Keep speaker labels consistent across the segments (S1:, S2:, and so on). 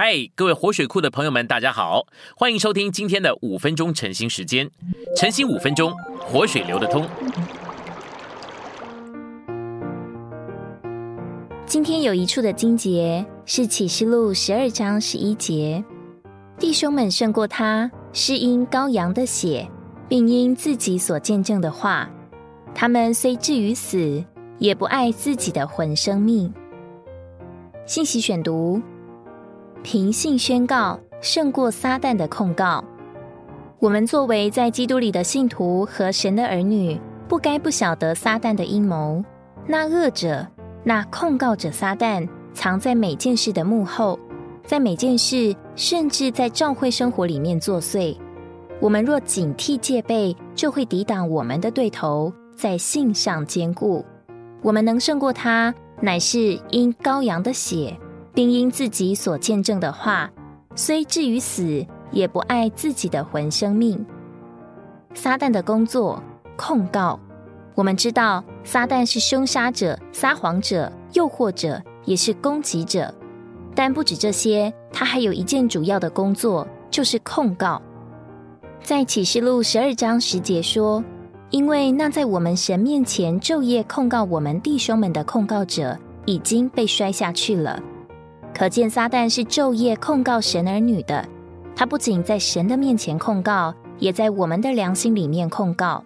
S1: 嗨，各位活水库的朋友们，大家好，欢迎收听今天的五分钟晨兴时间。晨兴五分钟，活水流得通。
S2: 今天有一处的经节是启示录十二章十一节，弟兄们胜过他，是因羔羊的血，并因自己所见证的话。他们虽至于死，也不爱自己的魂生命。信息选读。凭信宣告胜过撒旦的控告。我们作为在基督里的信徒和神的儿女，不该不晓得撒旦的阴谋。那恶者、那控告者撒旦，藏在每件事的幕后，在每件事，甚至在教会生活里面作祟。我们若警惕戒备，就会抵挡我们的对头，在信上坚固。我们能胜过他，乃是因羔羊的血。并因自己所见证的话，虽至于死，也不爱自己的魂生命。撒旦的工作控告，我们知道撒旦是凶杀者、撒谎者、诱惑者，也是攻击者。但不止这些，他还有一件主要的工作，就是控告。在启示录十二章十节说：“因为那在我们神面前昼夜控告我们弟兄们的控告者，已经被摔下去了。”可见撒旦是昼夜控告神儿女的，他不仅在神的面前控告，也在我们的良心里面控告。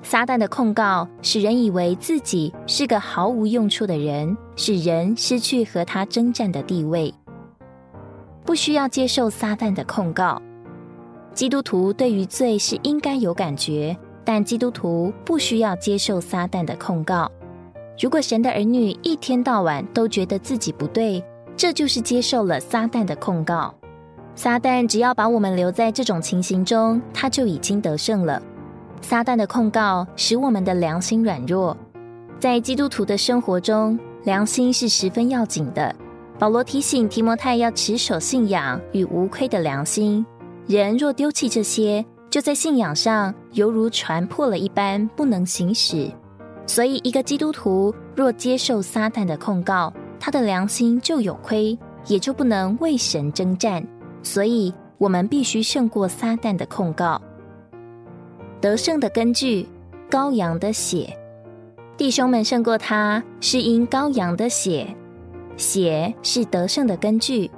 S2: 撒旦的控告使人以为自己是个毫无用处的人，使人失去和他征战的地位。不需要接受撒旦的控告。基督徒对于罪是应该有感觉，但基督徒不需要接受撒旦的控告。如果神的儿女一天到晚都觉得自己不对，这就是接受了撒旦的控告。撒旦只要把我们留在这种情形中，他就已经得胜了。撒旦的控告使我们的良心软弱。在基督徒的生活中，良心是十分要紧的。保罗提醒提摩太要持守信仰与无愧的良心。人若丢弃这些，就在信仰上犹如船破了一般，不能行驶。所以，一个基督徒若接受撒旦的控告，他的良心就有亏，也就不能为神征战。所以，我们必须胜过撒旦的控告。得胜的根据，羔羊的血。弟兄们胜过他，是因羔羊的血。血是得胜的根据。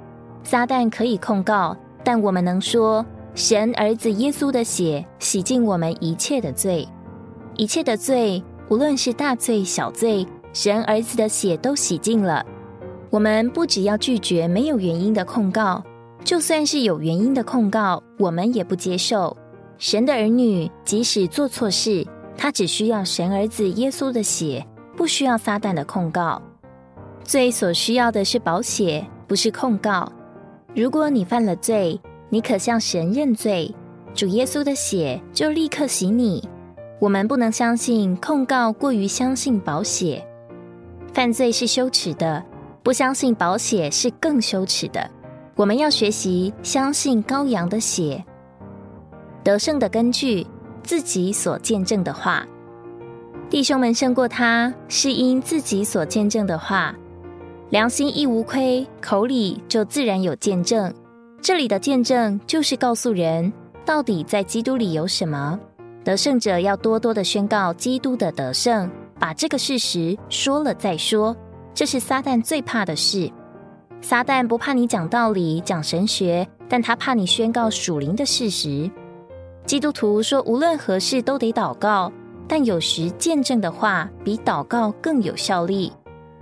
S2: 撒旦可以控告，但我们能说，神儿子耶稣的血洗净我们一切的罪，一切的罪，无论是大罪小罪，神儿子的血都洗净了。我们不只要拒绝没有原因的控告，就算是有原因的控告，我们也不接受。神的儿女即使做错事，他只需要神儿子耶稣的血，不需要撒旦的控告。罪所需要的是保险，不是控告。如果你犯了罪，你可向神认罪，主耶稣的血就立刻洗你。我们不能相信控告过于相信保险，犯罪是羞耻的。不相信保险是更羞耻的。我们要学习相信羔羊的血，得胜的根据自己所见证的话。弟兄们胜过他，是因自己所见证的话。良心亦无亏，口里就自然有见证。这里的见证就是告诉人到底在基督里有什么。得胜者要多多的宣告基督的得胜，把这个事实说了再说。这是撒旦最怕的事。撒旦不怕你讲道理、讲神学，但他怕你宣告属灵的事实。基督徒说，无论何事都得祷告，但有时见证的话比祷告更有效力。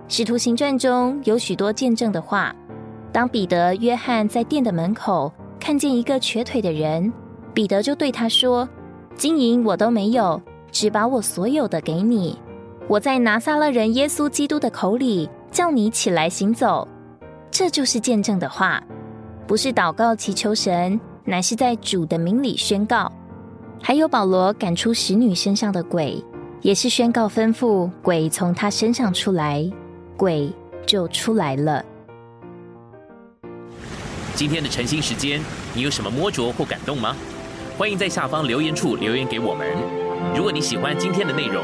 S2: 使徒行传中有许多见证的话。当彼得、约翰在店的门口看见一个瘸腿的人，彼得就对他说：“金银我都没有，只把我所有的给你。”我在拿撒勒人耶稣基督的口里叫你起来行走，这就是见证的话，不是祷告祈求神，乃是在主的名里宣告。还有保罗赶出使女身上的鬼，也是宣告吩咐鬼从他身上出来，鬼就出来了。
S1: 今天的晨兴时间，你有什么摸着或感动吗？欢迎在下方留言处留言给我们。如果你喜欢今天的内容，